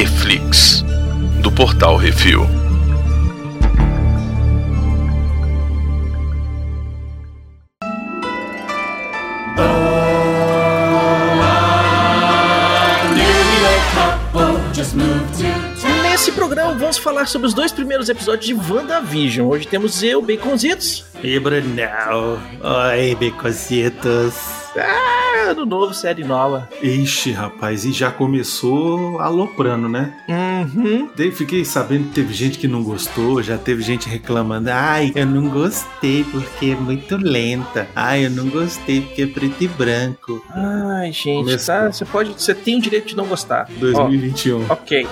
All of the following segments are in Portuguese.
Reflix, do Portal Refil. Nesse programa vamos falar sobre os dois primeiros episódios de WandaVision. Hoje temos eu, Baconzitos. E Brunão. Oi, Becositos. Ah, ano novo, série nova. Ixi, rapaz, e já começou aloprando, né? Uhum. Fiquei sabendo que teve gente que não gostou, já teve gente reclamando. Ai, eu não gostei porque é muito lenta. Ai, eu não gostei porque é preto e branco. Ai, gente, Começou. tá? Você pode. Você tem o direito de não gostar. 2021. Ó, ok.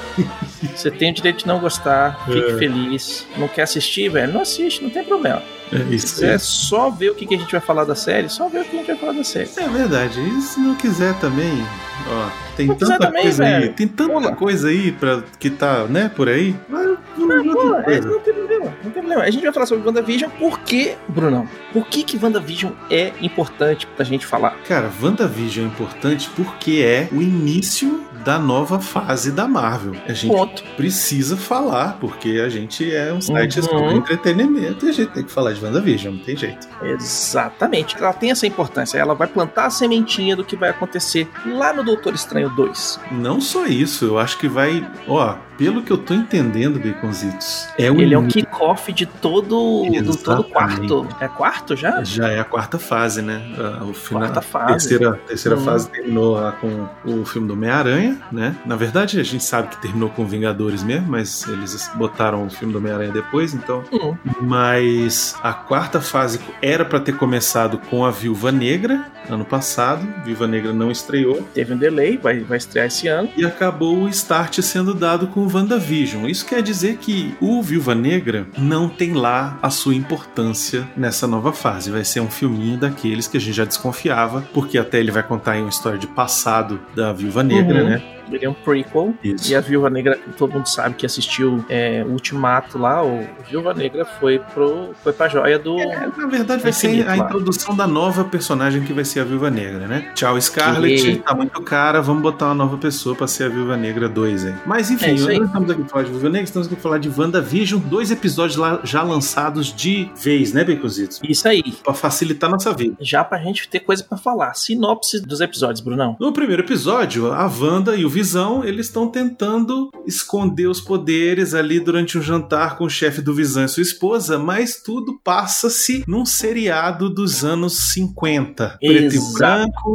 Você tem o direito de não gostar, fique É. feliz. Não quer assistir, velho? Não assiste, não tem problema. É isso Se aí. é só ver o que que a gente vai falar da série, só ver o que a gente vai falar da série. É verdade. E se não quiser também, ó, tem Não quiser tanta também, coisa aí, velho, tem tanta pula. coisa aí pra, que tá, né, por aí. Ver Pô, outra é, não tem problema, não tem problema. A gente vai falar sobre WandaVision porque, Brunão, por que que WandaVision é importante pra gente falar? Cara, WandaVision é importante porque é o início da nova fase da Marvel. A gente Ponto. precisa falar, porque a gente é um site Uhum. sobre entretenimento e a gente tem que falar de WandaVision, não tem jeito. Exatamente. Ela tem essa importância. Ela vai plantar a sementinha do que vai acontecer lá no Doutor Estranho 2. Não só isso, eu acho que vai. Ó, pelo que eu tô entendendo, Baconzitos, é o Ele é início- kickoff de todo, do todo quarto. É quarto já? Já é a quarta fase, né? O final, Quarta a fase. terceira, terceira Hum. fase terminou lá com o filme do Homem-Aranha, né? Na verdade, a gente sabe que terminou com Vingadores mesmo, mas eles botaram o filme do Homem-Aranha depois, então. Hum. Mas a quarta fase era pra ter começado com a Viúva Negra, ano passado. Viúva Negra não estreou. Teve um delay, vai, vai estrear esse ano. E acabou o start sendo dado com o WandaVision. Isso quer dizer que o Viúva Negra não tem lá a sua importância nessa nova fase. Vai ser um filminho daqueles que a gente já desconfiava, porque até ele vai contar aí uma história de passado da Viúva Negra, Uhum. né? Ele é um prequel. Isso. E a Viúva Negra, todo mundo sabe que assistiu é, o Ultimato lá, o Viúva Negra foi, pro, foi pra joia do. É, na verdade, vai ser Infinito a lá. introdução da nova personagem que vai ser a Viúva Negra, né? Tchau, Scarlett. Que- Tá muito cara, vamos botar uma nova pessoa pra ser a Viúva Negra 2 aí. Mas enfim, É isso aí. nós estamos aqui pra falar de Viúva Negra, estamos aqui pra falar de WandaVision, dois episódios lá já lançados de vez, né, Baconzitos? Isso aí. Pra facilitar nossa vida. Já pra gente ter coisa pra falar. Sinopse dos episódios, Brunão. No primeiro episódio, a Wanda e o Visão, eles estão tentando esconder os poderes ali durante um jantar com o chefe do Visão e sua esposa, mas tudo passa-se num seriado dos anos 50. Preto e branco,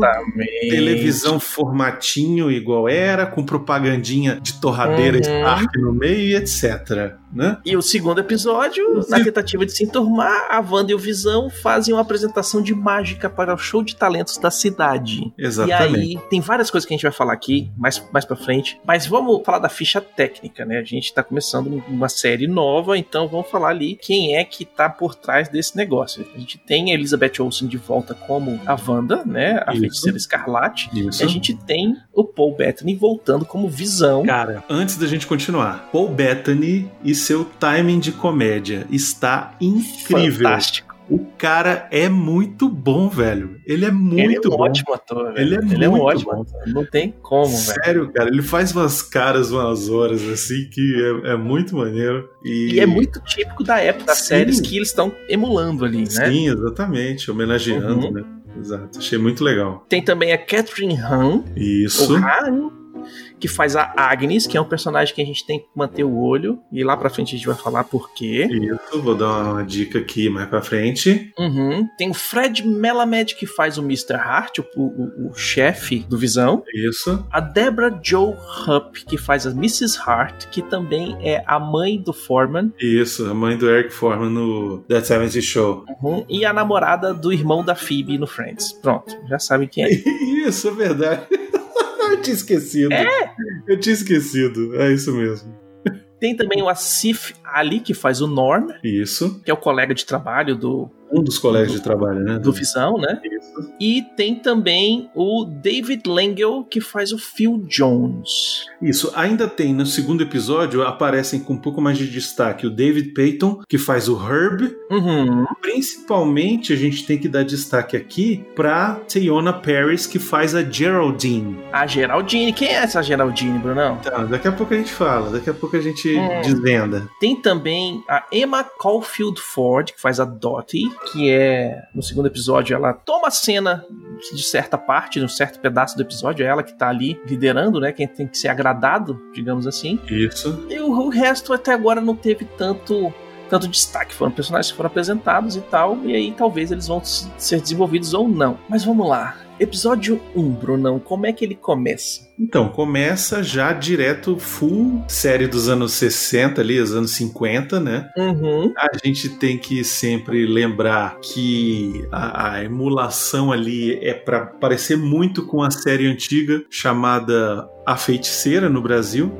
televisão formatinho igual era, com propagandinha de torradeira Uhum. Stark no meio e etc. Né? E o segundo episódio, na tentativa de se enturmar, a Wanda e o Visão fazem uma apresentação de mágica para o show de talentos da cidade. Exatamente. E aí, tem várias coisas que a gente vai falar aqui, mais, mais pra frente. Mas vamos falar da ficha técnica, né? A gente tá começando uma série nova, então vamos falar ali quem é que tá por trás desse negócio. A gente tem a Elizabeth Olsen de volta como a Wanda, né? A Isso. feiticeira escarlate. Isso. E a gente tem o Paul Bettany voltando como Visão. Cara, antes da gente continuar, Paul Bettany e seu timing de comédia está incrível. Fantástico. O cara é muito bom, velho. Ele é muito ele é um bom. ótimo ator. velho. Ele é um muito ótimo bom. ator. Não tem como, velho. Sério, cara, ele faz umas caras, umas horas assim que é, é muito maneiro. E, E é muito típico da época das Sim. séries que eles estão emulando ali, né? Sim, exatamente, homenageando, Uhum. né? Exato, achei muito legal. Tem também a Catherine Han, Isso. Han, que faz a Agnes, que é um personagem que a gente tem que manter o olho. E lá pra frente a gente vai falar por quê. Isso, vou dar uma dica aqui mais pra frente. Uhum. Tem o Fred Melamed, que faz o Mr. Hart, o, o- o chefe do Visão. Isso. A Deborah Joe Hupp, que faz a Mrs. Hart, que também é a mãe do Foreman. Isso, a mãe do Eric Foreman no That 70 Show. Uhum. E a namorada do irmão da Phoebe no Friends. Pronto, já sabem quem é. Isso, é verdade. Eu tinha esquecido. É? Eu tinha esquecido. É isso mesmo. Tem também o Asif Ali, que faz o Norm, Isso. que é o colega de trabalho do, Um dos colegas de trabalho, né? do Visão, né? Isso. E tem também o David Langell, que faz o Phil Jones. Isso. Ainda tem no segundo episódio, aparecem com um pouco mais de destaque o David Payton, que faz o Herb. Uhum. Principalmente a gente tem que dar destaque aqui pra Teyona Paris, que faz a Geraldine. A Geraldine. Quem é essa Geraldine, Brunão? Tá, daqui a pouco a gente fala, daqui a pouco a gente Hum. desvenda. Tem também a Emma Caulfield Ford, que faz a Dottie, que é, no segundo episódio, ela toma a cena de certa parte, de um certo pedaço do episódio, é ela que tá ali liderando, né? Quem tem que ser agradado, digamos assim. Isso. E o, o resto até agora não teve tanto tanto destaque, foram personagens que foram apresentados e tal, e aí talvez eles vão ser desenvolvidos ou não. Mas vamos lá. Episódio 1, Brunão, como é que ele começa? Então, começa já direto full série dos anos 60 ali, os anos 50, né? Uhum. A gente tem que sempre lembrar que a, a emulação ali é para parecer muito com a série antiga chamada A Feiticeira no Brasil,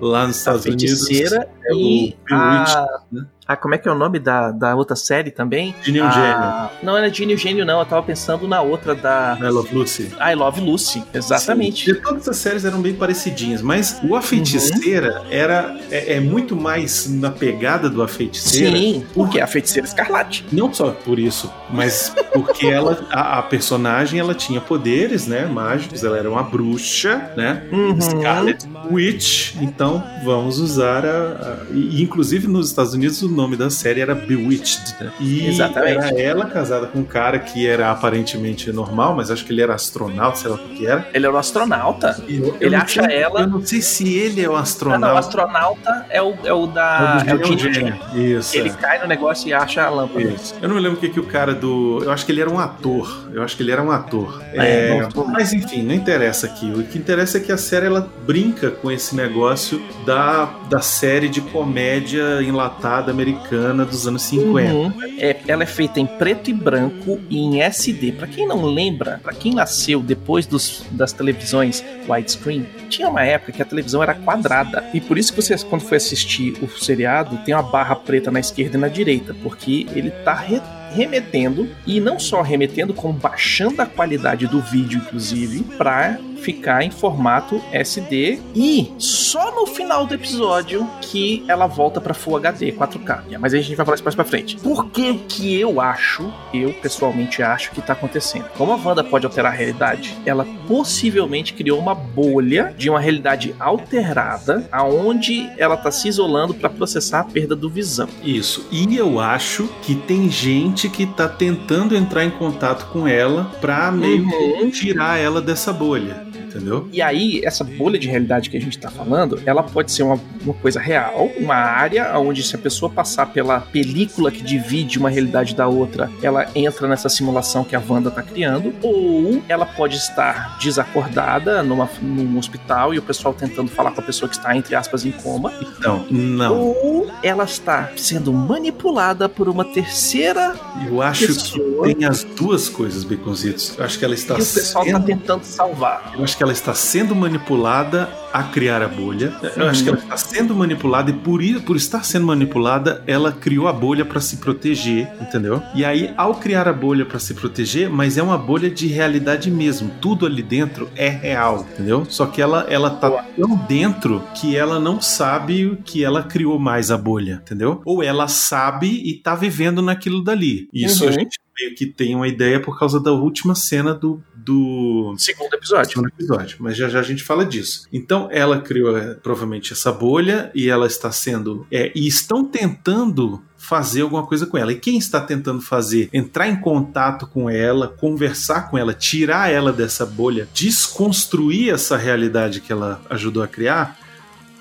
lá nos A Estados Unidos. feiticeira é o e a... né? Ah, como é que é o nome da, da outra série também? Ginny Ah, Eugênio, Não era Ginny Eugênio, não. Eu tava pensando na outra da I Love Lucy. I Love Lucy. Exatamente. Sim, e todas as séries eram bem parecidinhas, mas o A Feiticeira era é, é muito mais na pegada do A Feiticeira. Sim, porque é a feiticeira escarlate. Não só por isso, mas porque ela, a, a personagem, ela tinha poderes, né, mágicos, ela era uma bruxa, né, Uhum. Scarlet Witch. Então vamos usar a, a- e inclusive nos Estados Unidos o nome da série era Bewitched. né? E Exatamente. era ela casada com um cara que era aparentemente normal, mas acho que ele era astronauta, sei lá o que era. Ele era um astronauta. Eu- eu Ele não acha sei- ela- Eu não sei se ele é o Ah, não, o astronauta. astronauta é o, é o da. É É o. Eugênio. Isso. Ele é. cai no negócio e acha a lâmpada. Isso. Eu não me lembro o que, que o cara do. Eu acho que ele era um ator. Eu acho que ele era um ator. É, É, não- mas enfim, não interessa aqui. O que interessa é que a série ela brinca com esse negócio da, da série de comédia enlatada americana dos anos 50. Uhum. É, ela é feita em preto e branco e em SD. Pra quem não lembra, pra quem nasceu depois dos, das televisões widescreen, tinha uma época que a televisão era quadrada. E por isso que você, quando foi assistir o seriado, tem uma barra preta na esquerda e na direita, porque ele tá re- remetendo, e não só remetendo, como baixando a qualidade do vídeo, inclusive, pra ficar em formato SD e só no final do episódio que ela volta pra Full HD 4K. Mas a gente vai falar isso mais pra frente. Por que que eu acho, eu pessoalmente acho que tá acontecendo? Como a Wanda pode alterar a realidade, ela possivelmente criou uma bolha de uma realidade alterada aonde ela tá se isolando pra processar a perda do visão. Isso. E eu acho que tem gente que tá tentando entrar em contato com ela pra meio Uhum. tirar ela dessa bolha. Entendeu? E aí, essa bolha de realidade que a gente tá falando, ela pode ser uma, uma coisa real, uma área onde se a pessoa passar pela película que divide uma realidade da outra, ela entra nessa simulação que a Wanda tá criando, ou ela pode estar desacordada numa, num hospital e o pessoal tentando falar com a pessoa que está, entre aspas, em coma, Então, não. ou ela está sendo manipulada por uma terceira Eu acho pessoa que tem as duas coisas, Baconzitos. Eu acho que ela está e o pessoal tá sendo tentando salvar. Eu acho que ela está sendo manipulada a criar a bolha. Eu acho que ela está sendo manipulada e por, ir, por estar sendo manipulada, ela criou a bolha para se proteger, entendeu? E aí, ao criar a bolha para se proteger, mas é uma bolha de realidade mesmo. Tudo ali dentro é real, entendeu? Só que ela, ela tá tão dentro que ela não sabe que ela criou mais a bolha, entendeu? Ou ela sabe e tá vivendo naquilo dali. Isso Uhum. a gente meio que tem uma ideia por causa da última cena do, do Segundo episódio. segundo episódio, mas já já a gente fala disso. Então ela criou é, provavelmente essa bolha e ela está sendo é, e estão tentando fazer alguma coisa com ela. E quem está tentando fazer? Entrar em contato com ela, conversar com ela, tirar ela dessa bolha, desconstruir essa realidade que ela ajudou a criar.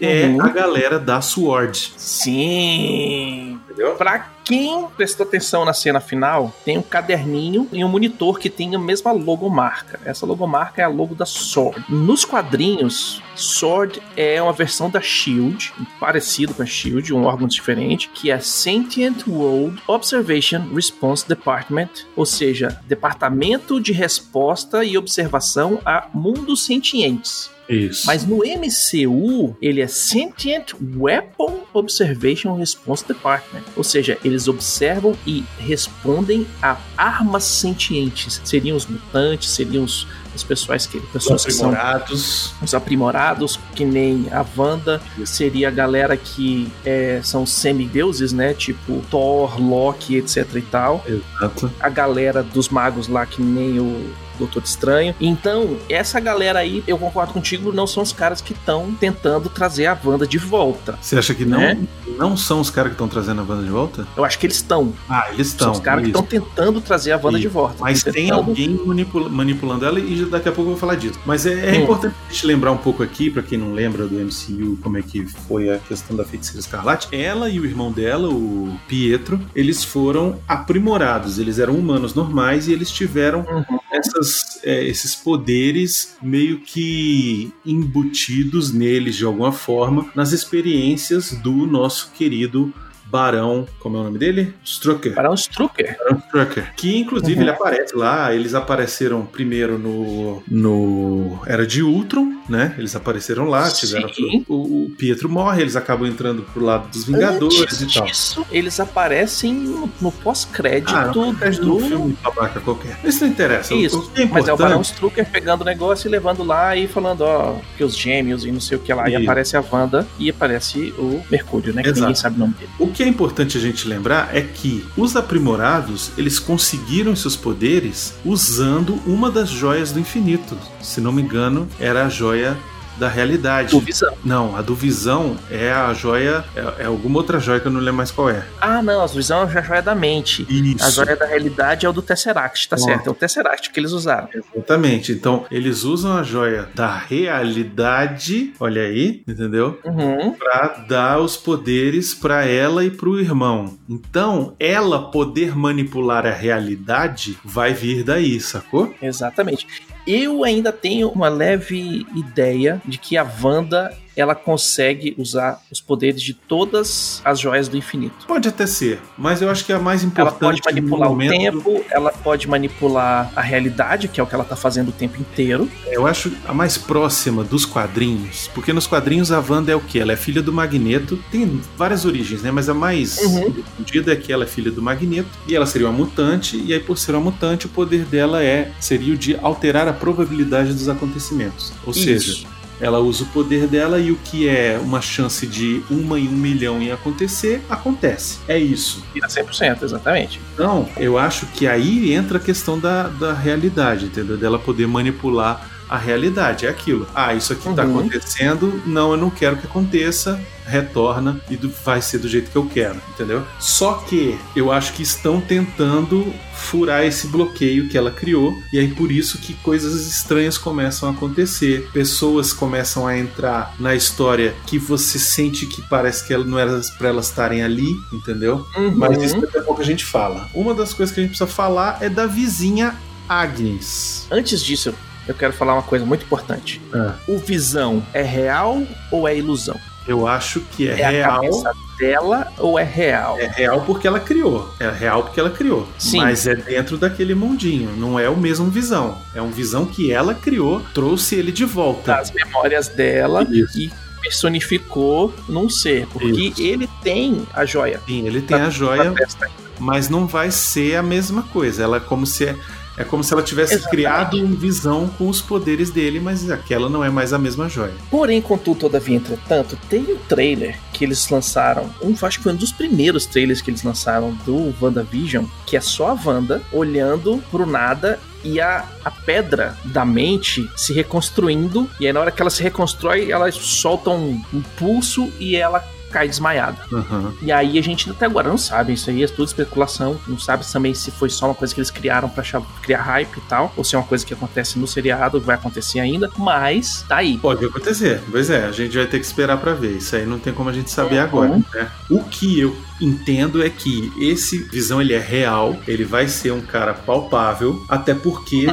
É Uhum. a galera da Sword. Sim. Entendeu? Pra quem prestou atenção na cena final, tem um caderninho e um monitor que tem a mesma logomarca. Essa logomarca é a logo da Sword. Nos quadrinhos, Sword é uma versão da Shield, parecido com a Shield, um órgão diferente, que é Sentient World Observation Response Department, ou seja, Departamento de Resposta e Observação a Mundos Sentientes. Isso. Mas no MCU, ele é Sentient Weapon Observation Response Department. Ou seja, eles observam e respondem a armas sentientes. Seriam os mutantes, seriam os, os pessoas que, pessoas Os que são aprimorados. os aprimorados, que nem a Wanda, seria a galera que é, são semideuses, né? Tipo Thor, Loki, etc e tal. Exato. A galera dos magos lá, que nem o Doutor Estranho. Então, essa galera aí, eu concordo contigo, não são os caras que estão tentando trazer a Wanda de volta. Você acha que não, Né? não são os caras que estão trazendo a banda de volta? Eu acho que eles estão. Ah, eles São estão. os caras que estão tentando trazer a Wanda Isso. de volta. Mas tem tentando- alguém manipula- manipulando ela e daqui a pouco eu vou falar disso. Mas é, é Hum. importante a gente lembrar um pouco aqui, pra quem não lembra do MCU, como é que foi a questão da feiticeira escarlate. Ela e o irmão dela, o Pietro, eles foram aprimorados. Eles eram humanos normais e eles tiveram Uhum. essas, é, esses poderes meio que embutidos neles de alguma forma nas experiências do nosso querido Barão, como é o nome dele? Strucker. Barão Strucker. Barão Strucker. Que inclusive Uhum. ele aparece lá, eles apareceram primeiro no, no Era de Ultron, né? Eles apareceram lá, tiveram. O, o Pietro morre, eles acabam entrando pro lado dos Vingadores Antes e tal. disso, eles aparecem no, no pós-crédito Ah, acontece do. filme babaca qualquer. Isso não interessa. Isso, O que é mas é o Barão Strucker pegando o negócio e levando lá e falando, ó, que os gêmeos e não sei o que lá. E Isso. aparece a Wanda e aparece o Mercúrio, né? Que Exato. ninguém sabe o nome dele. O que é importante a gente lembrar é que os aprimorados, eles conseguiram seus poderes usando uma das joias do infinito. Se não me engano, era a joia da realidade. Do Visão. Não, a do Visão é a joia, é, é alguma outra joia que eu não lembro mais qual é. Ah, não, a Visão é a joia da mente. Isso. A joia da realidade é o do Tesseract, tá certo? É o Tesseract que eles usaram. Exatamente. Então, eles usam a joia da realidade, olha aí, entendeu? Uhum. Pra dar os poderes pra ela e pro irmão. Então, ela poder manipular a realidade vai vir daí, sacou? Exatamente. Eu ainda tenho uma leve ideia de que a Wanda ela consegue usar os poderes de todas as joias do infinito. Pode até ser, mas eu acho que a mais Ela importante pode manipular no o momento, tempo, ela pode manipular a realidade, que é o que ela tá fazendo o tempo inteiro. Eu acho a mais próxima dos quadrinhos, porque nos quadrinhos a Wanda é o que? Ela é filha do Magneto, tem várias origens, né? Mas a mais Uhum. difundida é que ela é filha do Magneto e ela seria uma mutante, e aí por ser uma mutante, o poder dela é seria o de alterar a probabilidade dos acontecimentos. Ou seja, Isso. Ela usa o poder dela e o que é uma chance de uma em um milhão em acontecer, acontece. É isso. Vira 100%, exatamente. Então, eu acho que aí entra a questão da, da realidade, entendeu? Dela poder manipular a realidade. É aquilo. Ah, isso aqui tá Uhum. acontecendo, não, eu não quero que aconteça, retorna e do- vai ser do jeito que eu quero, entendeu? Só que eu acho que estão tentando furar esse bloqueio que ela criou, e aí por isso que coisas estranhas começam a acontecer. Pessoas começam a entrar na história que você sente que parece que ela não era pra elas estarem ali, entendeu? Mas Uhum. isso daqui a pouco a gente fala. Uma das coisas que a gente precisa falar é da vizinha Agnes. Antes disso, eu quero falar uma coisa muito importante. Ah. O Visão é real ou é ilusão? Eu acho que é, É a real. cabeça dela ou é real? É real porque ela criou. É real porque ela criou. Sim. Mas é dentro daquele mundinho. Não é o mesmo visão. É um visão que ela criou, trouxe ele de volta. Das memórias dela Isso. e personificou num ser. Porque Isso. ele tem a joia. Sim, ele tem a joia, mas não vai ser a mesma coisa. Ela é como se é como se ela tivesse Exatamente. criado um visão com os poderes dele, mas aquela não é mais a mesma joia. Porém, contudo, todavia, entretanto, tem um trailer que eles lançaram, um, acho que foi um dos primeiros trailers que eles lançaram do WandaVision, que é só a Wanda olhando pro nada e a, a pedra da mente se reconstruindo, e aí na hora que ela se reconstrói, ela solta um, um pulso e ela cai desmaiada. Aham. E aí a gente até agora não sabe, isso aí é tudo especulação, não sabe também se foi só uma coisa que eles criaram pra achar- criar hype e tal, ou se é uma coisa que acontece no seriado, vai acontecer ainda, mas tá aí. Pode acontecer, pois é, a gente vai ter que esperar pra ver. Isso aí não tem como a gente saber Uhum. agora. Né? O que eu entendo é que esse visão ele é real, ele vai ser um cara palpável, até porque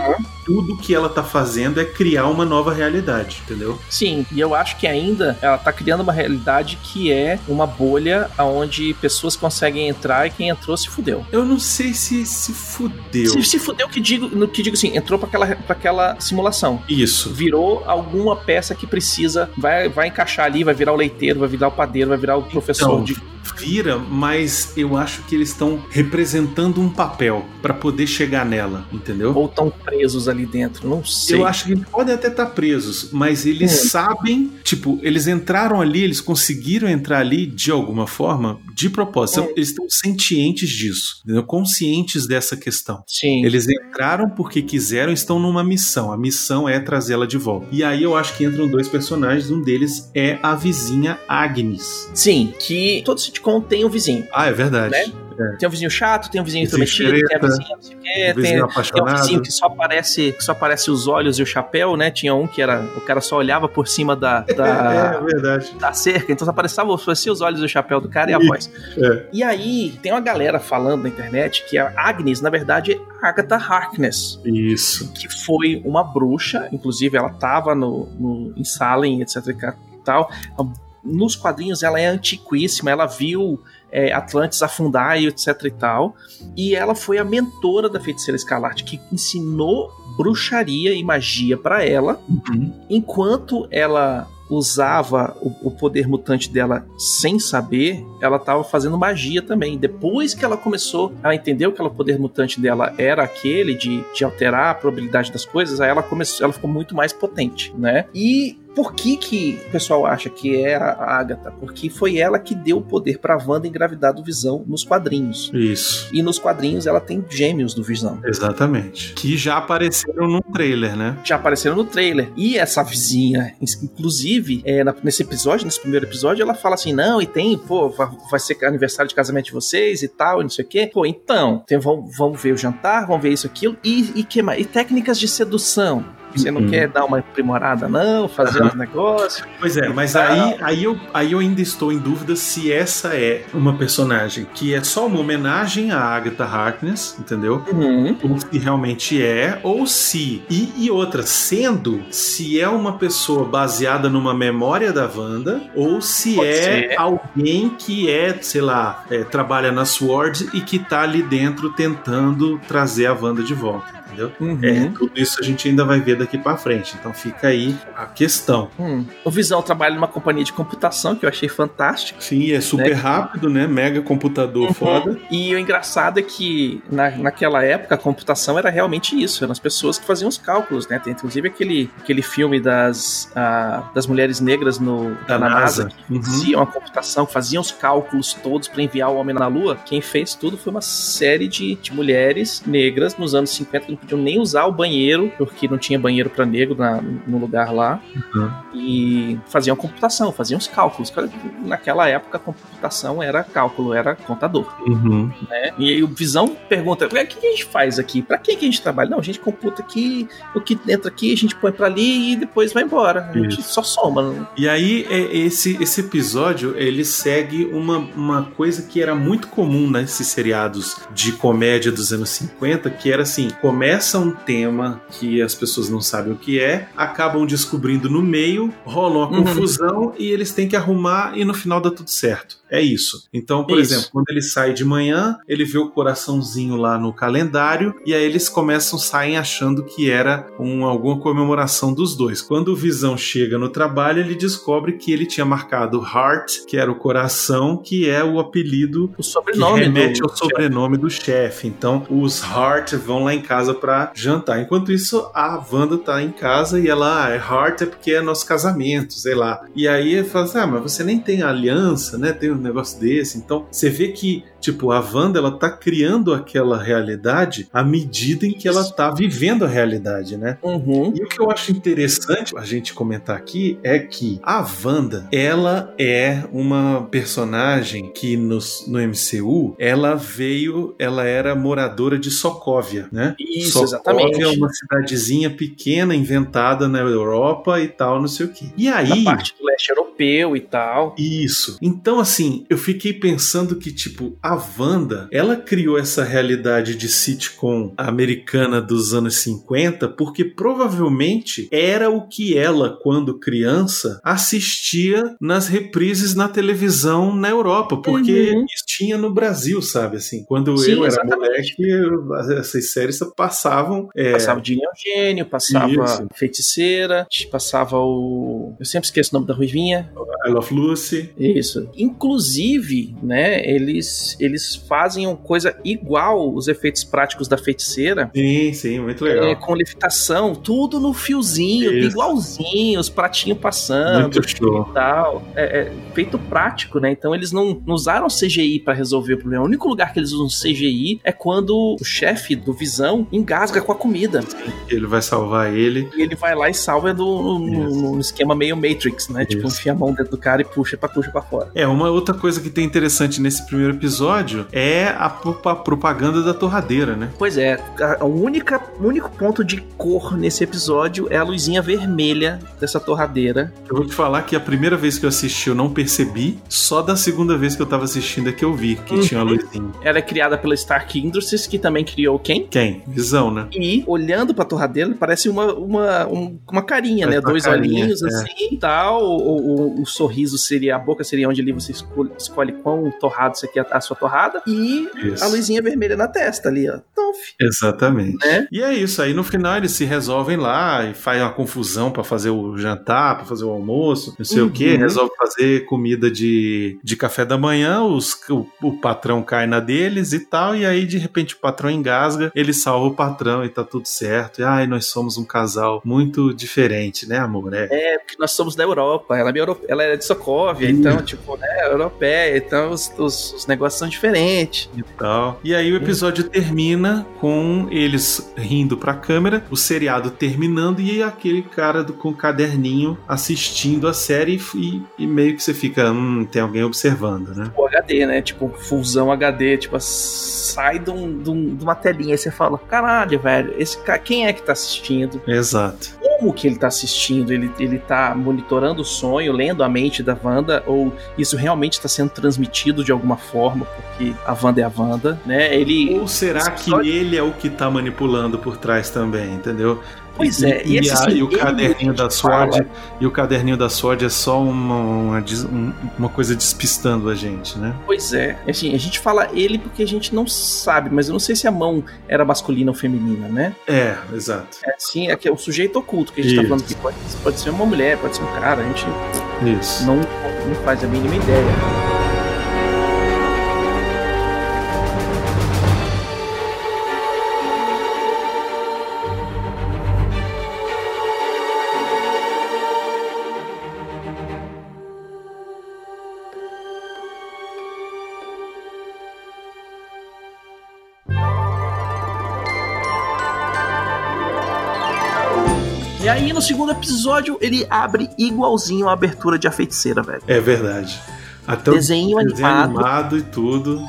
tudo que ela tá fazendo é criar uma nova realidade, entendeu? Sim, e eu acho que ainda ela tá criando uma realidade que é uma bolha onde pessoas conseguem entrar e quem entrou se fudeu. Eu não sei se se fudeu. Se, se fudeu que digo, no que digo assim, entrou para aquela, pra aquela simulação. Isso. Virou alguma peça que precisa, vai, vai encaixar ali, vai virar o leiteiro, vai virar o padeiro, vai virar o professor Então, de. Vira, mas eu acho que eles estão representando um papel pra poder chegar nela, entendeu? Ou tão presos ali dentro, não sei. Eu acho que eles podem até estar presos, mas eles Hum. sabem, tipo, eles entraram ali, eles conseguiram entrar ali de alguma forma, de propósito. Hum. Eles estão cientes disso, entendeu? conscientes dessa questão. Sim. Eles entraram porque quiseram, estão numa missão. A missão é trazê-la de volta. E aí eu acho que entram dois personagens. Um deles é a vizinha Agnes. Sim, que todo sitcom tem um vizinho. Ah, é verdade. Né? Tem um vizinho chato, tem um vizinho intrometido, tem a vizinha não sei o quê, Um tem, vizinho tem um vizinho que só aparece, que só aparece os olhos e o chapéu, né? Tinha um que era. O cara só olhava por cima da, É, da, verdade. da cerca, então só aparecia, os olhos e o chapéu do cara e a voz. é. E aí, tem uma galera falando na internet que a Agnes, na verdade, é Agatha Harkness. Isso. que foi uma bruxa, inclusive ela tava no, no, em Salem, etc e tal. Nos quadrinhos ela é antiquíssima, ela viu é, Atlantis afundar e etc e tal. E ela foi a mentora da feiticeira escarlate que ensinou bruxaria e magia para ela, Uhum. enquanto ela usava o, o poder mutante dela sem saber, ela estava fazendo magia também. Depois que ela começou, ela entendeu que o poder mutante dela era aquele de, de alterar a probabilidade das coisas, aí ela começou, ela ficou muito mais potente, né? E por que que o pessoal acha que é a Agatha? Porque foi ela que deu o poder pra Wanda engravidar do Visão nos quadrinhos. Isso. E nos quadrinhos ela tem gêmeos do Visão. Exatamente. Que já apareceram no trailer, né? já apareceram no trailer. E essa vizinha, inclusive, é, nesse episódio, nesse primeiro episódio, ela fala assim: não, e tem, pô, vai, ser aniversário de casamento de vocês e tal, e não sei o quê. Pô, então, tem, vamos, vamos ver o jantar, vamos ver isso, aquilo. E, e que mais? E técnicas de sedução. Você não Uhum. quer dar uma aprimorada, não? Fazer Aham. uns negócios? Pois é, mas Ah. aí, aí, eu, aí eu ainda estou em dúvida se essa é uma personagem que é só uma homenagem a Agatha Harkness, entendeu? Uhum. Ou se realmente é, ou se. E, e outra, sendo se é uma pessoa baseada numa memória da Wanda, ou se Pode é ser. alguém que é, sei lá, é, trabalha na SWORD e que tá ali dentro tentando trazer a Wanda de volta, entendeu? Uhum. É, tudo isso a gente ainda vai ver daqui pra frente. Então fica aí a questão. Hum. O Visão trabalha numa companhia de computação que eu achei fantástico. Sim, é super rápido, né? Mega computador Uhum. foda. E o engraçado é que na, naquela época a computação era realmente isso, eram as pessoas que faziam os cálculos, né? Tem inclusive aquele, aquele filme das, ah, das mulheres negras no, Da na NASA. NASA, que Uhum. faziam a computação, faziam os cálculos todos para enviar o homem na Lua. Quem fez tudo foi uma série de, de mulheres negras nos anos 50 que não podiam nem usar o banheiro, porque não tinha banheiro para negro na- no lugar lá Uhum. e faziam computação, faziam os cálculos. Naquela época a computação era cálculo, era contador. Uhum. né? E aí o Visão pergunta: o que a gente faz aqui? Pra que que a gente trabalha? Não, a gente computa aqui, o que entra aqui a gente põe pra ali e depois vai embora. A gente Isso. só soma. E aí, é, esse, esse episódio, ele segue uma, uma coisa que era muito comum nesses seriados de comédia dos anos 50, que era assim, começa um tema que as pessoas não sabem o que é, acabam descobrindo no meio, rola uma Uhum. confusão e eles têm que arrumar e no final dá tudo certo. É isso. Então, por Isso. exemplo, quando ele sai de manhã, ele vê o coraçãozinho lá no calendário e aí eles começam, saem achando que era um, alguma comemoração dos dois. Quando o Visão chega no trabalho, ele descobre que ele tinha marcado Heart, que era o coração, que é o apelido O que sobrenome remete do. ao sobrenome do chefe. Então, os Hart vão lá em casa pra jantar. Enquanto isso, a Wanda tá em casa e ela, ah, é Hart é porque é nosso casamento, sei lá. E aí ele fala assim, ah, mas você nem tem aliança, né? Tem um negócio desse. Então, você vê que, tipo, a Wanda, ela tá criando aquela realidade à medida em que ela tá vivendo a realidade, né? Uhum. E o que eu acho interessante a gente comentar aqui é que a Wanda, ela é uma personagem que nos, no MCU, ela veio, ela era moradora de Sokovia, né? Isso, Sokovia exatamente. é uma cidadezinha pequena inventada na Europa e tal, não sei o quê. E aí, Na parte do leste europeu e tal. Isso. Então, assim, eu fiquei pensando que, tipo, a Wanda, ela criou essa realidade de sitcom americana dos anos 50 porque provavelmente era o que ela, quando criança, assistia nas reprises na televisão na Europa, porque Uhum. isso tinha no Brasil, sabe? Assim, quando Sim, eu era exatamente. moleque, essas séries passavam. É, Passava o Dini Eugênio, passava Isso. Feiticeira, passava o. Eu sempre esqueço o nome da Ruivinha. I Love Lucy. Isso. Inclusive, né, eles, eles fazem uma coisa igual os efeitos práticos da feiticeira. Sim, sim, muito legal. é, com levitação, tudo no fiozinho, Isso. igualzinho, os pratinhos passando Muito show. e tal. É, é feito prático, né? Então eles não, não usaram CGI pra resolver o problema. O único lugar que eles usam CGI é quando o chefe do Visão engasga com a comida. Ele vai salvar ele. E ele vai lá e salva no, no- Isso. no esquema meio Matrix, né? Tipo, Isso. enfia a mão dentro do cara e puxa pra puxa pra fora. É, uma outra coisa que tem interessante nesse primeiro episódio é a, a propaganda da torradeira, né? Pois é, a, única, o único ponto de cor nesse episódio é a luzinha vermelha dessa torradeira. Eu vou te falar que a primeira vez que eu assisti eu não percebi, só da segunda vez que eu tava assistindo é que eu vi que Uhum. tinha a luzinha. Ela é criada pela Stark Industries, que também criou quem? Quem? Né? E olhando pra torradeira, parece uma, uma, um- uma carinha, né? Parece uma Dois carinha, olhinhos é. assim e tal. O, o- o sorriso seria, a boca seria onde ali você escolhe, escolhe quão torrado você quer a sua torrada. E Isso. a luzinha vermelha na testa ali, ó. Então, Exatamente. né? E é isso, aí no final eles se resolvem lá e faz uma confusão pra fazer o jantar, pra fazer o almoço, não sei o que, Uhum. resolve fazer comida de, de café da manhã, os, o, o patrão cai na deles e tal, e aí de repente o patrão engasga, ele salva o patrão e tá tudo certo. E ai, nós somos um casal muito diferente, né, amor? É. É, porque nós somos da Europa, ela é, europe- ela é de Sokovia, então, tipo, né, europeia, então os, os- os negócios são diferentes. E tal. E aí o episódio termina com eles rindo pra câmera, o seriado terminando e aquele cara do, com o caderninho assistindo a série e, e meio que você fica, hum, tem alguém observando, né? O HD, né, tipo, fusão HD, tipo, sai de, um- de um- de uma telinha e você fala, caralho, velho, esse cara, quem é que tá assistindo? Exato. Como que ele tá assistindo? Ele, ele tá monitorando o sonho, lendo a mente da Wanda, ou isso realmente está sendo transmitido de alguma forma, porque a Wanda é a Wanda, né? Ele... Ou será que ele é o que tá manipulando por trás também, entendeu? Pois é, e, e a- e o caderninho da fala- SWORD e o caderninho da SWORD é só uma, uma, um- uma coisa despistando a gente, né? Pois é, assim, a gente fala ele porque a gente não sabe, mas eu não sei se a mão era masculina ou feminina, né? É, exato. É assim, é que é o sujeito oculto que a gente tá Isso. falando que pode, pode ser uma mulher, pode ser um cara, a gente Isso. não, não faz a mínima ideia. Segundo episódio, ele abre igualzinho a abertura de A Feiticeira, velho. É verdade. Até o Desenho desenho animado. animado e tudo.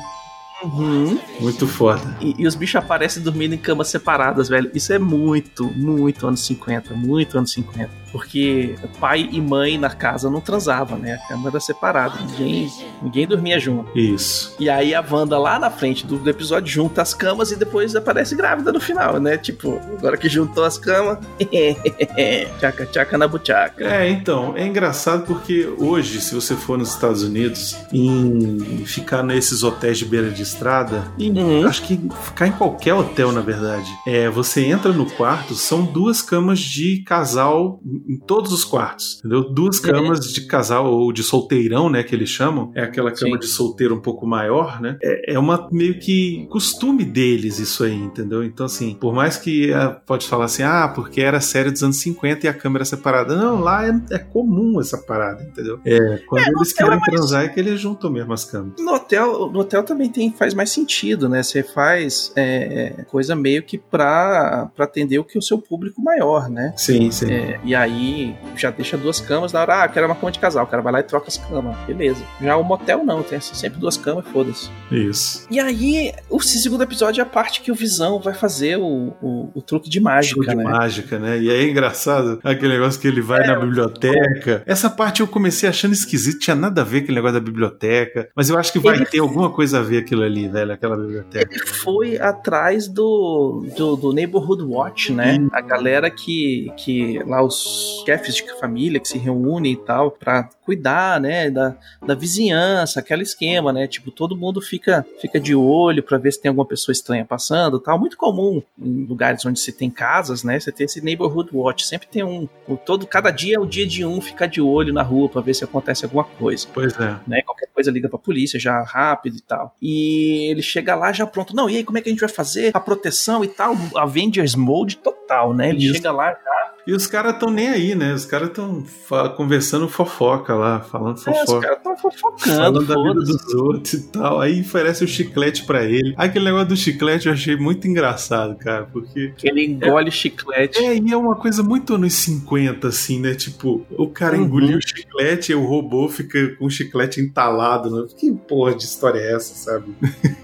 Uhum. Muito foda. E, e os bichos aparecem dormindo em camas separadas, velho. Isso é muito, muito anos 50, muito anos 50. Porque pai e mãe na casa não transavam, né? A cama era separada, ninguém, ninguém dormia junto. Isso. E aí a Wanda lá na frente do, do episódio junta as camas e depois aparece grávida no final, né? Tipo, agora que juntou as camas, tchaca tchaca na buchaca. É, então, é engraçado porque hoje, se você for nos Estados Unidos, em ficar nesses hotéis de beira de estrada, Uhum. acho que ficar em qualquer hotel, na verdade, é, você entra no quarto, são duas camas de casal em todos os quartos, entendeu? Duas Uhum. camas de casal ou de solteirão, né, que eles chamam. É aquela cama Sim. de solteiro um pouco maior, né? É, é uma meio que costume deles isso aí, entendeu? Então, assim, por mais que pode falar assim, ah, porque era série dos anos 50 e a câmera separada. Não, lá é, é comum essa parada, entendeu? É, quando eles hotel é querem mais- transar é que eles juntam mesmo as câmeras. No hotel, no hotel também tem faz mais sentido, né? Você faz é, coisa meio que pra, pra atender o que o seu público maior, né? Sim, sim. É, e aí já deixa duas camas na hora, ah, quero uma cama de casal. O cara vai lá e troca as camas. Beleza. Já o motel não, tem sempre duas camas foda-se. Isso. E aí, o segundo episódio é a parte que o Visão vai fazer o, o, o truque de mágica, Show de né? mágica, né? E aí é engraçado aquele negócio que ele vai É, na biblioteca. Essa parte eu comecei achando esquisito, tinha nada a ver aquele negócio da biblioteca. Mas eu acho que vai Ele- ter alguma coisa a ver aquilo ali, velho, aquela biblioteca. Ele foi atrás do, do, do Neighborhood Watch, né? A galera que, que lá os chefes de família que se reúnem e tal pra cuidar, né, da, da vizinhança, aquele esquema, né? Tipo, todo mundo fica, fica de olho pra ver se tem alguma pessoa estranha passando, tal. Muito comum em lugares onde se tem casas, né? Você tem esse Neighborhood Watch, sempre tem um, o todo cada dia é o dia de um ficar de olho na rua pra ver se acontece alguma coisa Pois é. né? Qualquer coisa liga pra polícia já rápido e tal. E ele chega lá já pronto. Não, e aí como é que a gente vai fazer a proteção e tal? Avengers Mode total, né? Ele Isso. chega lá já. E os caras estão nem aí, né? Os caras estão conversando fofoca lá, falando É, os fofoca. caras estão fofocando, Falando da vida dos outros e tal. Aí oferece o chiclete pra ele. Aquele negócio do chiclete eu achei muito engraçado, cara, porque. Que ele engole chiclete. É, e é uma coisa muito anos 50, assim, né? Tipo, o cara Uhum. engoliu o chiclete e o robô fica com o chiclete entalado, né? Que porra de história é essa, sabe?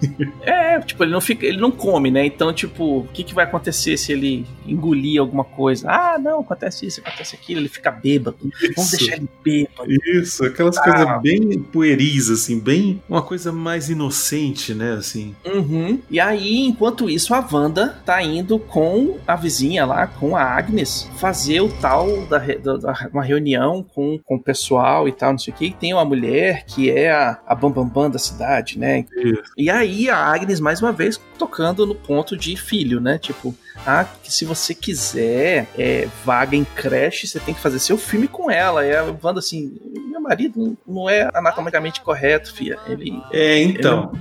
É, tipo, ele não fica, ele não come, né? Então, tipo, o que, que vai acontecer se ele engolir alguma coisa? Ah, não, acontece isso, acontece aquilo, ele fica bêbado. Vamos Isso. deixar ele bêbado. Isso, aquelas Ah. coisas bem pueris, assim, bem. Uma coisa mais inocente, né? Assim. Uhum. E aí, enquanto isso, a Wanda tá indo com a vizinha lá, com a Agnes, fazer o tal da, da- da- uma reunião com, com o pessoal e tal, não sei o que. E tem uma mulher que é a, a bambambam da cidade, né? Isso. E aí a Agnes, mais uma vez, tocando no ponto de filho, né? Tipo, ah, que se você quiser é, vaga em creche, você tem que fazer seu filme com ela. E a Wanda assim, marido não é anatomicamente correto, filha. Ele. É, então.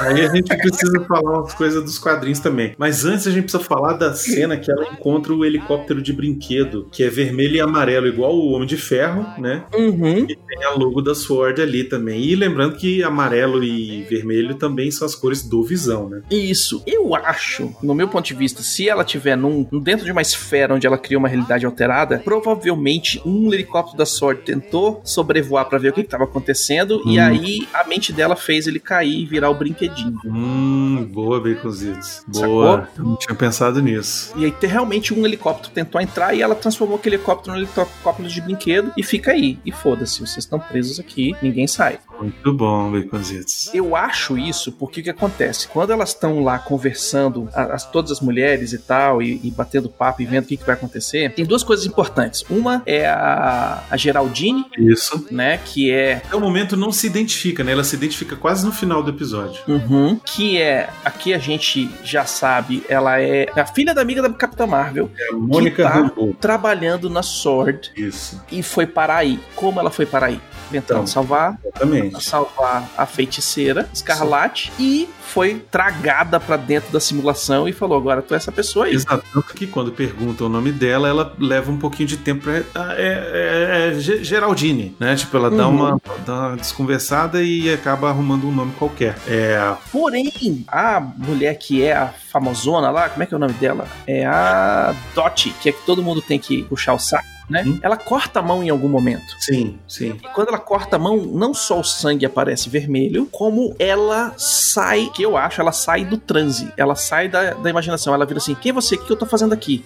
Aí a gente precisa falar umas coisas dos quadrinhos também. Mas antes a gente precisa falar da cena que ela encontra o helicóptero de brinquedo, que é vermelho e amarelo, igual o Homem de Ferro, né? Uhum. Tem a logo da Sword ali também. E lembrando que amarelo e vermelho também são as cores do Visão, né? Isso. Eu acho, no meu ponto de vista, se ela tiver num, dentro de uma esfera onde ela cria uma realidade alterada, provavelmente um helicóptero da Sword tentou sobrevoar pra ver o que estava acontecendo e Hum. aí a mente dela fez ele cair e virar o brinquedinho. Hum, boa, Baconzitos. Sacou? Boa. Eu não tinha pensado nisso. E aí realmente um helicóptero tentou entrar e ela transformou aquele helicóptero num helicóptero de brinquedo e fica aí. E foda-se, vocês estão presos aqui, ninguém sai. Muito bom, Baconzitos. Eu acho isso porque o que acontece? Quando elas estão lá conversando, as, todas as mulheres e tal, e, e batendo papo e vendo o que, que vai acontecer, tem duas coisas importantes. Uma é a, a Geraldine, Isso. Né? Que é. Até o momento não se identifica, né? Ela se identifica quase no final do episódio. Uhum, que é. Aqui a gente já sabe, ela é a filha da amiga da Capitã Marvel, É a Mônica tá? Rambeau. trabalhando na Sword Isso, e foi parar aí. Como ela foi parar aí? Tentando Então. salvar exatamente. salvar a feiticeira Escarlate e foi tragada pra dentro da simulação e falou: agora tu é essa pessoa aí. Exato, tanto que quando perguntam o nome dela, ela leva um pouquinho de tempo pra. ah, É, é- é Ge- Geraldine, né? Tipo, ela dá, Uhum. uma, dá uma desconversada e acaba arrumando um nome qualquer. É. Porém, a mulher que é a famosona lá, como é que é o nome dela? É a Dottie, que é que todo mundo tem que puxar o saco. Né? Hum. Ela corta a mão em algum momento. Sim, sim. E quando ela corta a mão, não só o sangue aparece vermelho, como ela sai, que eu acho, ela sai do transe. Ela sai da, da imaginação. Ela vira assim: quem é você? O que eu tô fazendo aqui?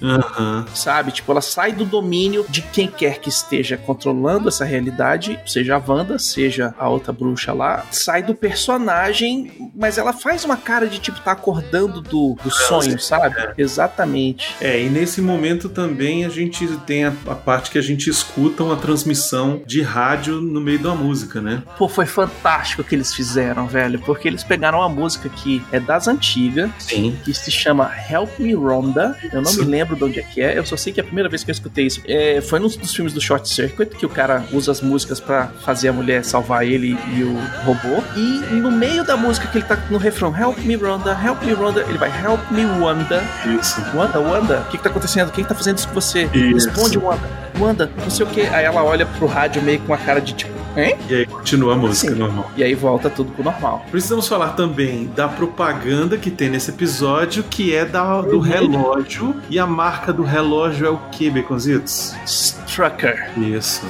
Sabe? Tipo, ela sai do domínio de quem quer que esteja controlando essa realidade, seja a Wanda, seja a outra bruxa lá, sai do personagem, mas ela faz uma cara de tipo tá acordando do, do sonho, sabe? Exatamente. É, e nesse momento também a gente tem a, a parte que a gente escuta uma transmissão de rádio no meio da música, né? Pô, foi fantástico o que eles fizeram, velho, porque eles pegaram uma música que é das antigas, Sim. que se chama Help Me Rhonda. Eu não Isso. me lembro de onde é que é. Eu só sei que a primeira vez que eu escutei isso é, foi num dos filmes do Short Circuit, que o cara usa as músicas pra fazer a mulher salvar ele e o robô. E no meio da música que ele tá no refrão, Help Me Rhonda, Help Me Rhonda, ele vai Help Me Wanda. Isso. Wanda, Wanda, o que que tá acontecendo? Quem tá fazendo isso com você? Isso. Responde, Wanda. Wanda, não sei o que. Aí ela olha pro rádio meio com a cara de tipo, Hein? E aí continua a música Sim. normal. E aí volta tudo pro normal. Precisamos falar também da propaganda que tem nesse episódio, que é da, do Uhum. relógio. E a marca do relógio é o que, Baconzitos? Strucker. Isso.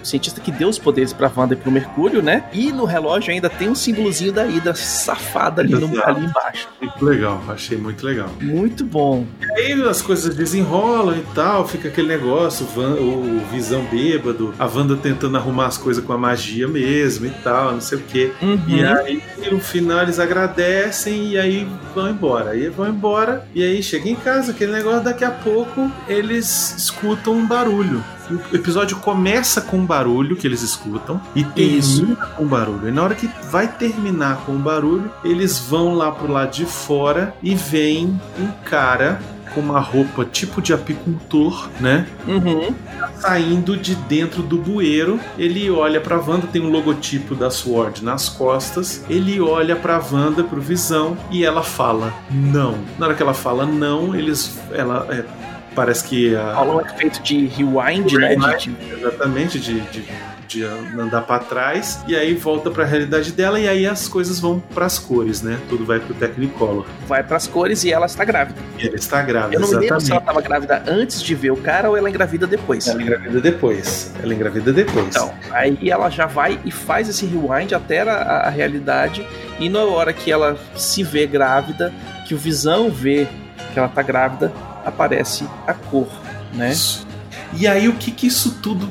O cientista que deu os poderes pra Wanda e pro Mercúrio, né? E no relógio ainda tem um símbolozinho da Hidra safada ali, no, ali embaixo. Muito legal, achei muito legal. Muito bom. Aí as coisas desenrolam e tal, fica aquele negócio, o Visão bêbado, a Wanda tentando arrumar as coisas com a magia mesmo e tal, não sei o quê. Uhum. E aí, no final, eles agradecem e aí vão embora. Aí vão embora, e aí chega em casa, aquele negócio, daqui a pouco eles escutam um barulho. O episódio começa com um barulho que eles escutam e Isso. termina com um barulho. E na hora que vai terminar com o barulho, eles vão lá pro lado de fora e vem um cara com uma roupa tipo de apicultor, né? Uhum. saindo de dentro do bueiro. Ele olha pra Wanda, tem um logotipo da Sword nas costas. Ele olha pra Wanda, pro Visão, e ela fala não. Na hora que ela fala não, eles. Ela. é, parece que a. Rola um efeito de rewind, né? De, de- Exatamente, de. de de andar pra trás e aí volta pra realidade dela e aí as coisas vão pras cores, né? Tudo vai pro Technicolor. vai pras cores e ela está grávida. E ela está grávida, Eu não me lembro exatamente. se ela estava grávida antes de ver o cara ou ela engravida depois. Ela engravida depois. Ela engravida depois. Então, aí ela já vai e faz esse rewind até a, a realidade. E na hora que ela se vê grávida, que o Visão vê que ela tá grávida, aparece a cor, né? Isso. E aí, o que que isso tudo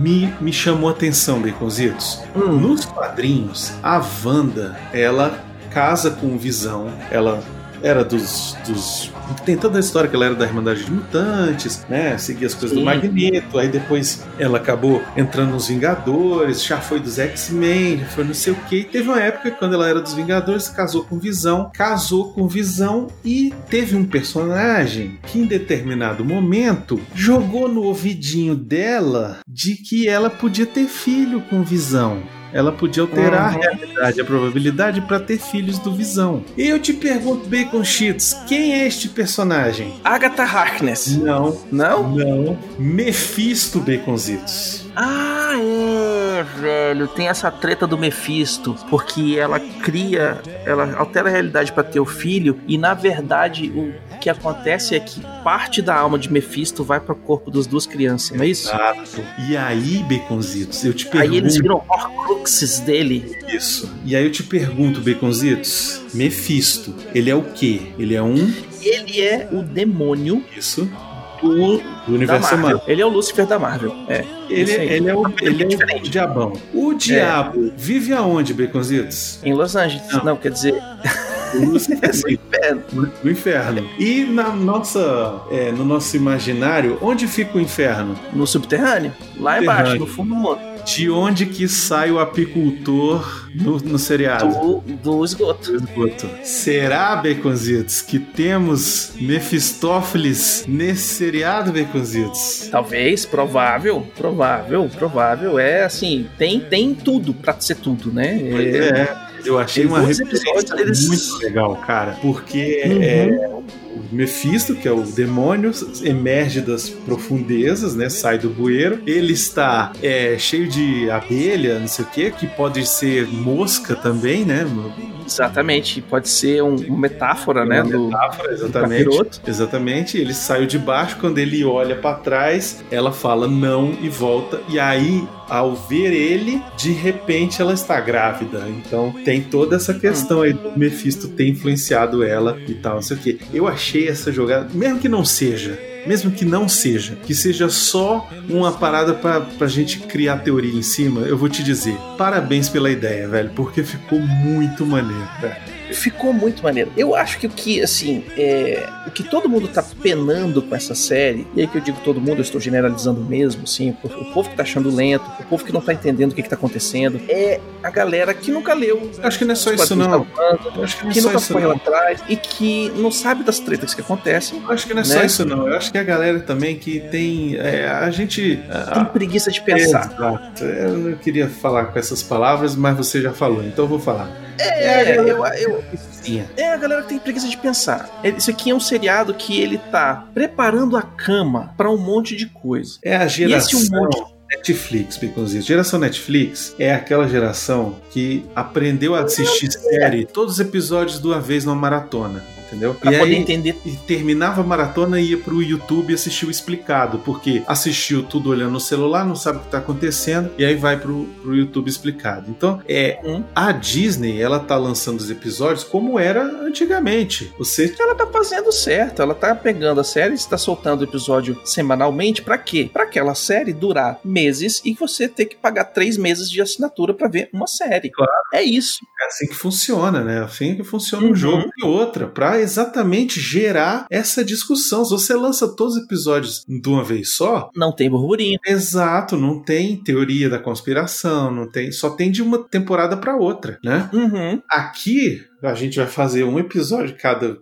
me, me chamou a atenção, Baconzitos? Hum, Nos quadrinhos, a Wanda, ela casa com o Visão, ela era dos, dos. Tem toda a história que ela era da Irmandade de Mutantes, né? Seguia as coisas do Sim. Magneto, aí depois ela acabou entrando nos Vingadores, já foi dos X-Men, já foi não sei o que. E teve uma época quando ela era dos Vingadores, casou com Visão, casou com Visão e teve um personagem que em determinado momento jogou no ouvidinho dela de que ela podia ter filho com Visão. Ela podia alterar Uhum. a realidade, a probabilidade para ter filhos do Visão. E eu te pergunto, Bacon Cheats, quem é este personagem? Agatha Harkness. Não, Não? não. Mephisto Baconzitos. Ah, é, velho. Tem essa treta do Mephisto, porque ela cria, ela altera a realidade pra ter o filho, e na verdade o que acontece é que parte da alma de Mephisto vai pro corpo das duas crianças, não é isso? Exato. E aí, Baconzitos, eu te pergunto Aí eles viram Horcruxes dele. isso. E aí eu te pergunto, Baconzitos, Mephisto, ele é o quê? Ele é um Ele é o demônio isso do, do universo Marvel. Marvel. Ele é o Lúcifer da Marvel. É. Ele, ele é o, ele é o diabão. O diabo vive aonde, Baconzitos? Em Los Angeles. Não. Não, quer dizer, No inferno. no inferno. E na nossa, é, no nosso imaginário, onde fica o inferno? no subterrâneo. Lá embaixo, Subterrâneo. no fundo do mundo. De onde que sai o apicultor no, no seriado? Do, do esgoto. esgoto. Será, Baconzitos, que temos Mefistófeles nesse seriado, Baconzitos? Talvez, provável, provável, provável. É assim, tem, tem tudo pra ser tudo, né? Pois é, eu achei Tem uma referência eles- muito legal, cara. Porque Uhum. é, o Mephisto, que é o demônio, emerge das profundezas, né? Sai do bueiro. Ele está é, cheio de abelha, não sei o quê, que pode ser mosca também, né? Exatamente, pode ser um- uma metáfora, né? Uma Do, metáfora, exatamente. capiroto. Exatamente, ele saiu de baixo, quando ele olha pra trás, ela fala não e volta, e aí, ao ver ele, de repente ela está grávida. Então tem toda essa questão aí do Mephisto ter influenciado ela e tal, não sei o que. Eu achei essa jogada, mesmo que não seja. Mesmo que não seja, que seja só uma parada pra, pra gente criar teoria em cima, eu vou te dizer, parabéns pela ideia, velho, porque ficou muito maneiro, velho. Ficou muito maneiro. Eu acho que o que, assim, é, o que todo mundo tá penando com essa série, e aí que eu digo todo mundo, eu estou generalizando mesmo, assim, o, o povo que tá achando lento, o povo que não tá entendendo o que, que tá acontecendo, é a galera que nunca leu. Acho que não é só isso, não. Eu acho que não é que só nunca isso, foi não. lá atrás e que não sabe das tretas que acontecem. Eu acho que não é só né? isso, não. Eu acho que a galera também que tem. é, a gente. Tem preguiça de pensar. Exato. Eu não queria falar com essas palavras, mas você já falou, então eu vou falar. É, eu, eu, Sim. é a galera que tem preguiça de pensar. Ele- Isso aqui é um seriado que ele tá preparando a cama pra um monte de coisa. É a E esse geração. um monte Netflix, Piconzinho. Geração Netflix é aquela geração que aprendeu a assistir série, todos os episódios de uma vez numa maratona entendeu? Pra e poder aí, entender. E terminava a maratona e ia pro YouTube e assistiu explicado, porque assistiu tudo olhando no celular, não sabe o que tá acontecendo, e aí vai pro, pro YouTube explicado. Então, é Hum. a Disney, ela tá lançando os episódios como era antigamente. Você Ela tá fazendo certo, ela tá pegando a série, está soltando o episódio semanalmente, pra quê? Pra aquela série durar meses e você ter que pagar três meses de assinatura pra ver uma série. Claro. É isso. É assim que funciona, né? Assim que funciona Uhum. um jogo. E outra, pra exatamente gerar essa discussão. Se você lança todos os episódios de uma vez só, Não tem burburinho. exato, não tem teoria da conspiração, não tem, só tem de uma temporada pra outra, né? Uhum. Aqui a gente vai fazer um episódio cada.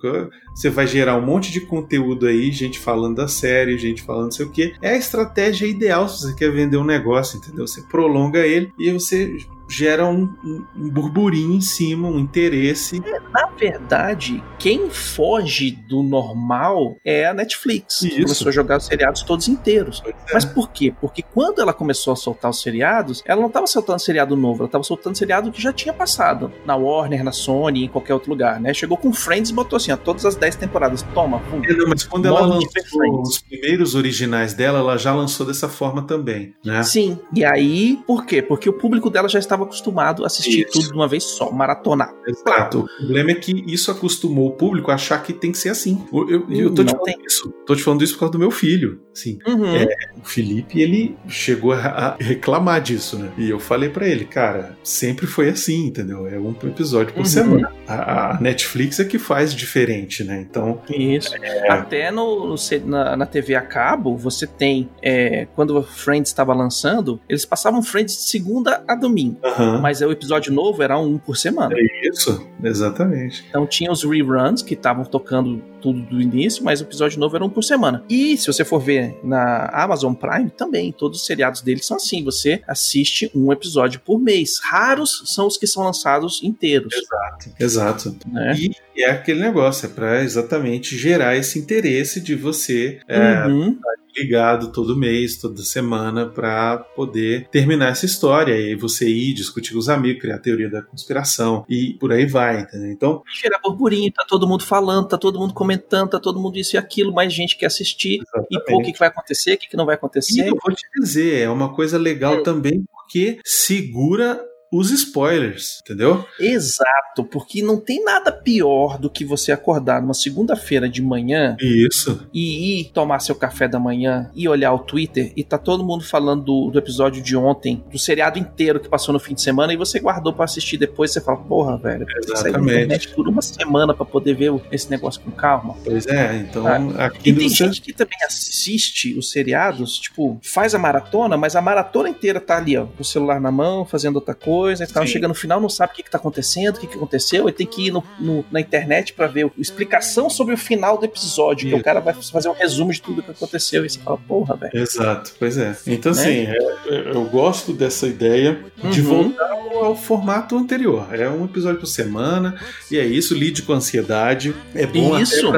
Você vai gerar um monte de conteúdo aí, gente falando da série, gente falando não sei o que. É a estratégia ideal se você quer vender um negócio, entendeu? Você prolonga ele e você gera um, um- burburinho em cima, um interesse. Na verdade, quem foge do normal é a Netflix. que Isso. Começou a jogar os seriados todos inteiros. é. Mas por quê? Porque quando ela começou a soltar os seriados, ela não estava soltando seriado novo, ela estava soltando seriado que já tinha passado. Na Warner, na Sony, em qualquer outro lugar, né? Chegou com Friends e botou assim, ó, todas as 10 temporadas. Toma, pum. É, não, mas quando ela lançou os primeiros originais dela, ela já lançou dessa forma também, né? Sim. E aí, por quê? Porque o público dela já estava acostumado a assistir Isso. tudo de uma vez só, maratonar. Exato. O problema é que isso acostumou o público a achar que tem que ser assim. Eu, eu, eu tô te falando tem. isso. Tô te falando isso por causa do meu filho. Sim. Uhum. É, o Felipe, ele chegou a reclamar disso, né? E eu falei pra ele, cara, sempre foi assim, entendeu? É um episódio por Uhum. semana. A, a Netflix é que faz diferente, né? Então, Isso. Até no, na, na TV a cabo, você tem. é, quando o Friends estava lançando, eles passavam Friends de segunda a domingo. Aham, Mas o episódio novo era um por semana. é isso, exatamente. Então tinha os reruns que estavam tocando tudo do início, mas o episódio novo era um por semana. E se você for ver na Amazon Prime, também, todos os seriados deles são assim: você assiste um episódio por mês. Raros são os que são lançados inteiros. Exato. Exato. Né? E é aquele negócio, é pra exatamente gerar esse interesse de você é, Uhum. Ligado todo mês, toda semana, pra poder terminar essa história. E você ir discutir com os amigos, criar a teoria da conspiração e por aí vai, entendeu? Então, Gerar burburinho, tá todo mundo falando, tá todo mundo comentando, tá todo mundo isso e aquilo, mais gente quer assistir. E pô, o que, que vai acontecer, o que, que não vai E acontecer. eu vou te dizer, é uma coisa legal Hum. também porque segura os spoilers, entendeu? Exato, porque não tem nada pior do que você acordar numa segunda-feira de manhã Isso. e ir tomar seu café da manhã e olhar o Twitter e tá todo mundo falando do, do episódio de ontem, do seriado inteiro que passou no fim de semana e você guardou pra assistir depois, você fala, porra, velho, Exatamente. internet por uma semana pra poder ver esse negócio com calma. Pois é, então Ah, aqui E tem você... gente que também assiste os seriados, tipo, faz a maratona, mas a maratona inteira tá ali, ó, com o celular na mão, fazendo outra coisa, e tal, Sim. chega no final, não sabe o que, que tá acontecendo, o que, que aconteceu, e tem que ir no- no- na internet pra ver a explicação sobre o final do episódio, que Isso. o cara vai fazer um resumo de tudo que aconteceu, e você fala, porra, velho. Exato, pois é. Então, Né? assim, é- é- eu gosto dessa ideia de Uhum. voltar ao, ao formato anterior. É um episódio por semana, e é isso, lide com ansiedade. É bom até Isso,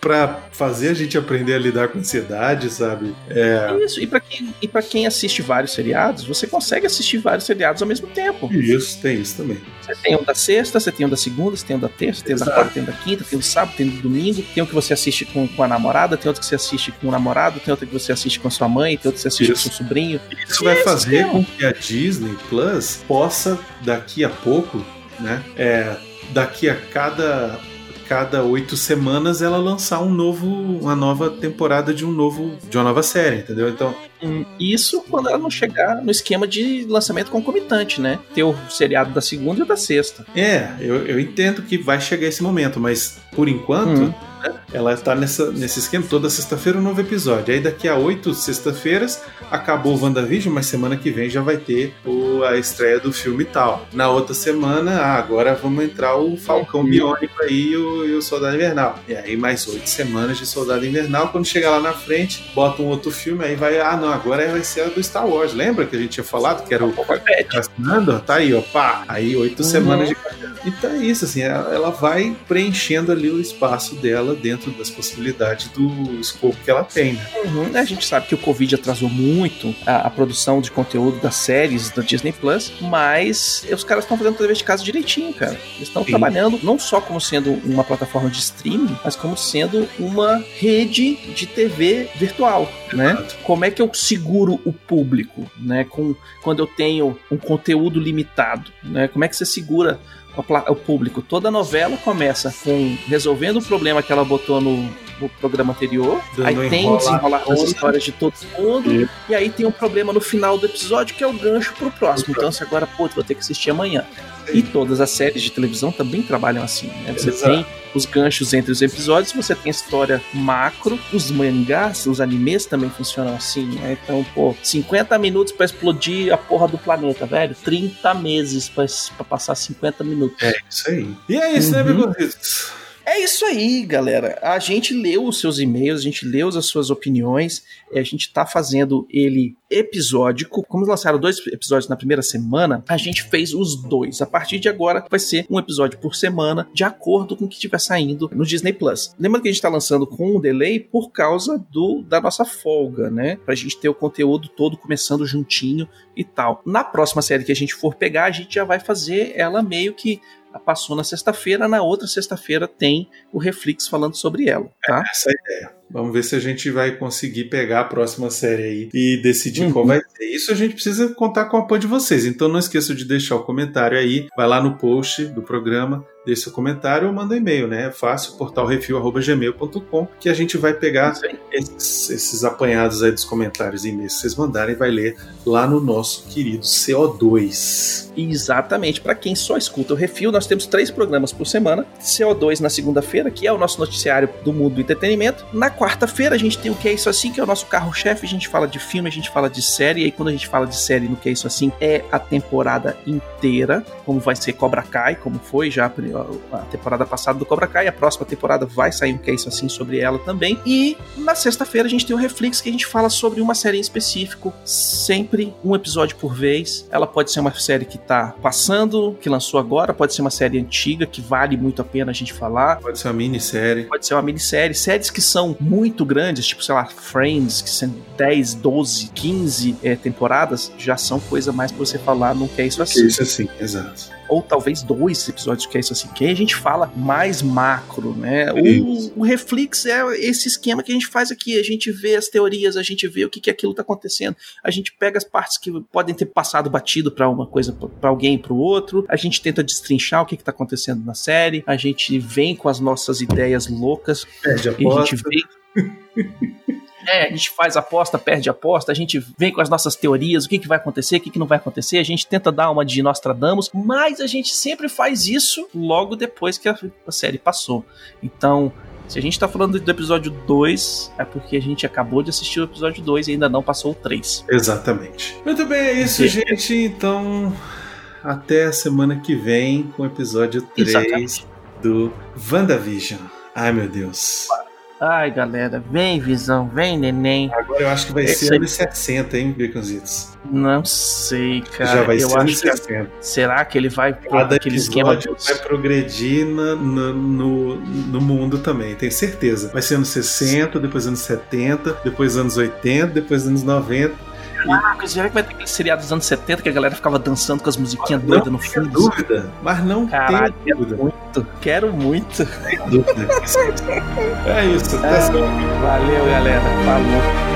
pra fazer a gente aprender a lidar com ansiedade, sabe? É. isso. E pra, quem, e quem assiste vários seriados, você consegue assistir vários seriados ao mesmo tempo. Isso, tem isso também. Você tem um da sexta, você tem um da segunda, você tem um da terça, tem um da quarta, tem um da quinta, tem um do sábado, tem um do domingo, tem um que você assiste com, com a namorada, tem outro que você assiste com o namorado, tem outro que você assiste com a sua mãe, tem outro que você assiste Isso. com o seu sobrinho. Isso vai Esse fazer é com que a Disney Plus possa, daqui a pouco, né? É, daqui a cada cada oito semanas ela lançar um novo, uma nova temporada de um novo, de uma nova série, entendeu? Então, Isso quando ela não chegar no esquema de lançamento concomitante, né? Ter o seriado da segunda e da sexta. é, eu, eu entendo que vai chegar esse momento, mas por enquanto Hum. né, ela tá nessa, nesse esquema. Toda sexta-feira um novo episódio. Aí daqui a oito sexta-feiras acabou o WandaVision, mas semana que vem já vai ter o a estreia do filme tal. Na outra semana, ah, agora vamos entrar o Falcão uhum. Biônico aí e o, e o Soldado Invernal. E aí mais oito semanas de Soldado Invernal. Quando chegar lá na frente, bota um outro filme, aí vai, ah não, agora vai ser a do Star Wars. Lembra que a gente tinha falado que era o Casinando? Tá aí, ó, pá. Aí oito uhum. semanas de então é isso, assim, ela vai preenchendo ali o espaço dela dentro das possibilidades do escopo que ela tem. Né? Uhum. A gente sabe que o Covid atrasou muito a, a produção de conteúdo das séries da Disney Plus, mas os caras estão fazendo TV de casa direitinho, cara. Eles estão trabalhando não só como sendo uma plataforma de streaming, mas como sendo uma rede de TV virtual, né? Como é que eu seguro o público, né? Com, quando eu tenho um conteúdo limitado, né? Como é que você segura o público. Toda novela começa com resolvendo o problema que ela botou no, no programa anterior. Dando aí tem desenrolar das histórias de todo mundo. E... e aí tem um problema no final do episódio que é o gancho pro próximo. Então você agora, pô, vou ter que assistir amanhã. E todas as séries de televisão também trabalham assim, né? Você Exato. tem os ganchos entre os episódios, você tem a história macro, os mangás, os animes também funcionam assim, né? Então, pô, 50 minutos para explodir a porra do planeta, velho. 30 meses para passar 50 minutos. É isso aí. E é isso, né, uhum. né, meus é isso aí, galera. A gente leu os seus e-mails, a gente leu as suas opiniões, a gente tá fazendo ele episódico. Como lançaram dois episódios na primeira semana, a gente fez os dois. A partir de agora vai ser um episódio por semana, de acordo com o que estiver saindo no Disney Plus. Lembra que a gente tá lançando com um delay por causa do da nossa folga, né? Pra gente ter o conteúdo todo começando juntinho e tal. Na próxima série que a gente for pegar, a gente já vai fazer ela meio que passou na sexta-feira, na outra sexta-feira tem o Reflex falando sobre ela, tá? É essa é a ideia. Vamos ver se a gente vai conseguir pegar a próxima série aí e decidir uhum. qual vai ser. Isso a gente precisa contar com o apoio de vocês. Então não esqueça de deixar o comentário aí. Vai lá no post do programa, deixe seu comentário ou manda um e-mail, né? É fácil, portalrefil.gmail.com, que a gente vai pegar esses, esses, apanhados aí dos comentários e e-mails que vocês mandarem e vai ler lá no nosso querido CO2. Exatamente. Para quem só escuta o Refil, nós temos três programas por semana. CO2 na segunda-feira, que é o nosso noticiário do mundo do entretenimento. Na quarta-feira a gente tem o Que É Isso Assim, que é o nosso carro-chefe. A gente fala de filme, a gente fala de série. E aí quando a gente fala de série no Que É Isso Assim, é a temporada inteira, como vai ser Cobra Kai, como foi já a temporada passada do Cobra Kai. A próxima temporada vai sair um Que É Isso Assim sobre ela também. E na sexta-feira a gente tem o Reflex, que a gente fala sobre uma série em específico, sempre um episódio por vez. Ela pode ser uma série que tá passando, que lançou agora, pode ser uma série antiga, que vale muito a pena a gente falar. Pode ser uma minissérie. Pode ser uma minissérie. Séries que são muito grandes, tipo, sei lá, Friends, que são 10, 12, 15 é, temporadas, já são coisa mais pra você falar no que é isso assim. Isso assim, exato ou talvez dois episódios que é isso assim, que a gente fala mais macro, né? O, o Reflex é esse esquema que a gente faz aqui, a gente vê as teorias, a gente vê o que, que aquilo tá acontecendo, a gente pega as partes que podem ter passado batido para uma coisa, para alguém para o outro, a gente tenta destrinchar o que, que tá acontecendo na série, a gente vem com as nossas ideias loucas, Perde a e a gente vem É, a gente faz aposta, perde aposta, a gente vem com as nossas teorias, o que, que vai acontecer, o que, que não vai acontecer, a gente tenta dar uma de Nostradamus, mas a gente sempre faz isso logo depois que a, a série passou. Então, se a gente tá falando do episódio 2, é porque a gente acabou de assistir o episódio 2 e ainda não passou o 3. Exatamente. Muito bem, é isso, e... gente. Então, até a semana que vem com o episódio 3 Exatamente. do WandaVision. Ai, meu Deus. Ai, galera, vem visão, vem neném. Agora eu acho que vai Esse ser anos 60, hein, Baconzitos? Não sei, cara. Já vai eu ser anos 60. Que, será que ele vai pro Cada aquele esquema de... vai progredir no, no, no, mundo também, tenho certeza. Vai ser anos 60, depois anos 70, depois anos 80, depois anos 90 Caraca, já que vai ter aquele seriado dos anos 70 que a galera ficava dançando com as musiquinhas doidas no fundo. dúvida, mas não Caralho, tem dúvida. Quero muito, quero muito. É isso, é, Valeu, galera. Falou.